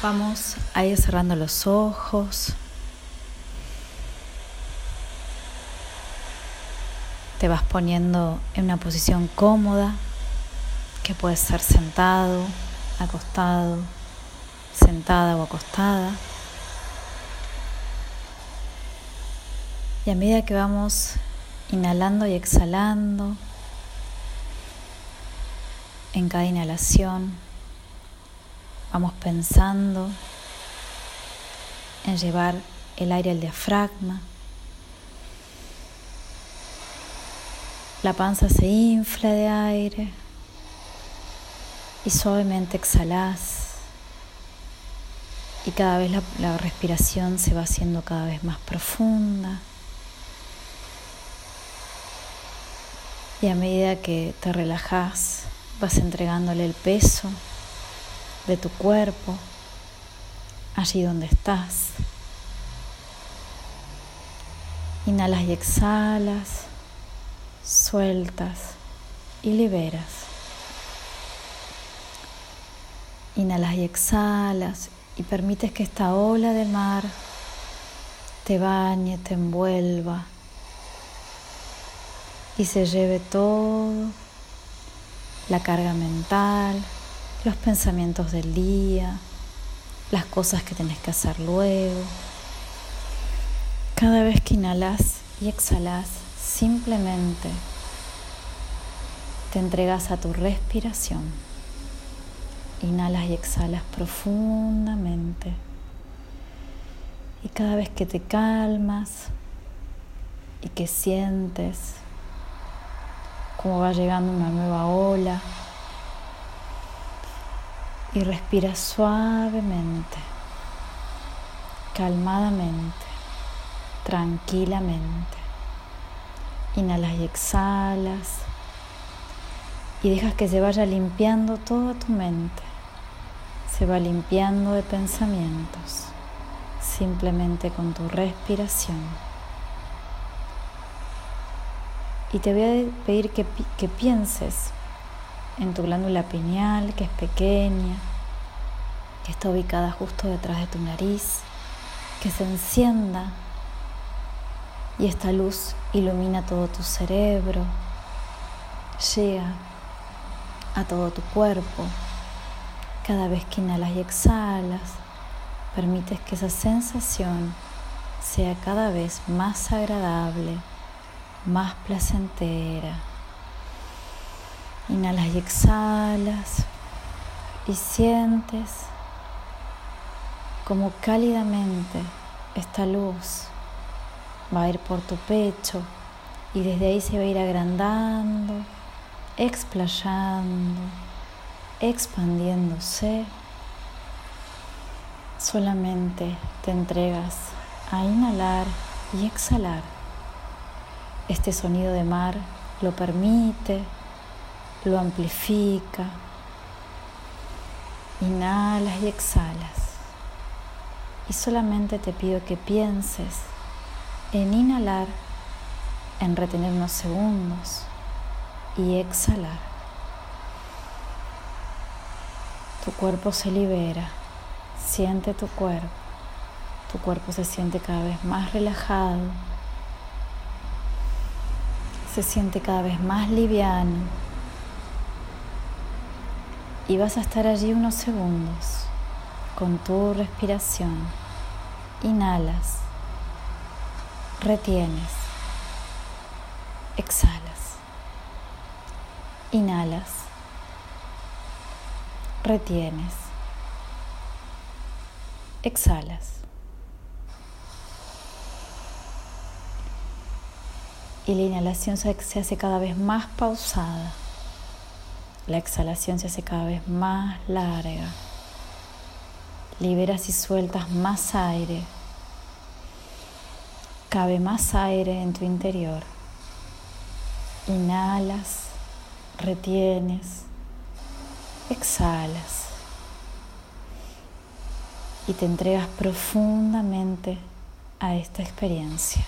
Vamos a ir cerrando los ojos. Te vas poniendo en una posición cómoda, que puede ser sentado, acostado, sentada o acostada. Y a medida que vamos inhalando y exhalando, en cada inhalación, Vamos pensando en llevar el aire al diafragma. La panza se infla de aire y suavemente exhalas. Y cada vez la, respiración se va haciendo cada vez más profunda. Y a medida que te relajas, vas entregándole el peso de tu cuerpo, allí donde estás. Inhalas y exhalas, sueltas y liberas. Inhalas y exhalas y permites que esta ola del mar te bañe, te envuelva y se lleve todo, la carga mental, los pensamientos del día, las cosas que tenés que hacer luego. Cada vez que inhalas y exhalas, simplemente te entregas a tu respiración. Inhalas y exhalas profundamente. Y cada vez que te calmas y que sientes cómo va llegando una nueva ola, y respira suavemente, calmadamente, tranquilamente. Inhalas y exhalas y dejas que se vaya limpiando toda tu mente. Se va limpiando de pensamientos simplemente con tu respiración. Y te voy a pedir que, que pienses en tu glándula pineal, que es pequeña, que está ubicada justo detrás de tu nariz, que se encienda y esta luz ilumina todo tu cerebro, llega a todo tu cuerpo. Cada vez que inhalas y exhalas, permites que esa sensación sea cada vez más agradable, más placentera. Inhalas y exhalas y sientes como cálidamente esta luz va a ir por tu pecho y desde ahí se va a ir agrandando, explayando, expandiéndose. Solamente te entregas a inhalar y exhalar. Este sonido de mar lo permite lo amplifica. Inhalas y exhalas. Y solamente te pido que pienses en inhalar, en retener unos segundos y exhalar. Tu cuerpo se libera, siente tu cuerpo, tu cuerpo se siente cada vez más relajado, se siente cada vez más liviano y vas a estar allí unos segundos con tu respiración. Inhalas, retienes, exhalas, inhalas, retienes, exhalas. Y la inhalación se hace cada vez más pausada. La exhalación se hace cada vez más larga. Liberas y sueltas más aire. Cabe más aire en tu interior. Inhalas, retienes, exhalas y te entregas profundamente a esta experiencia.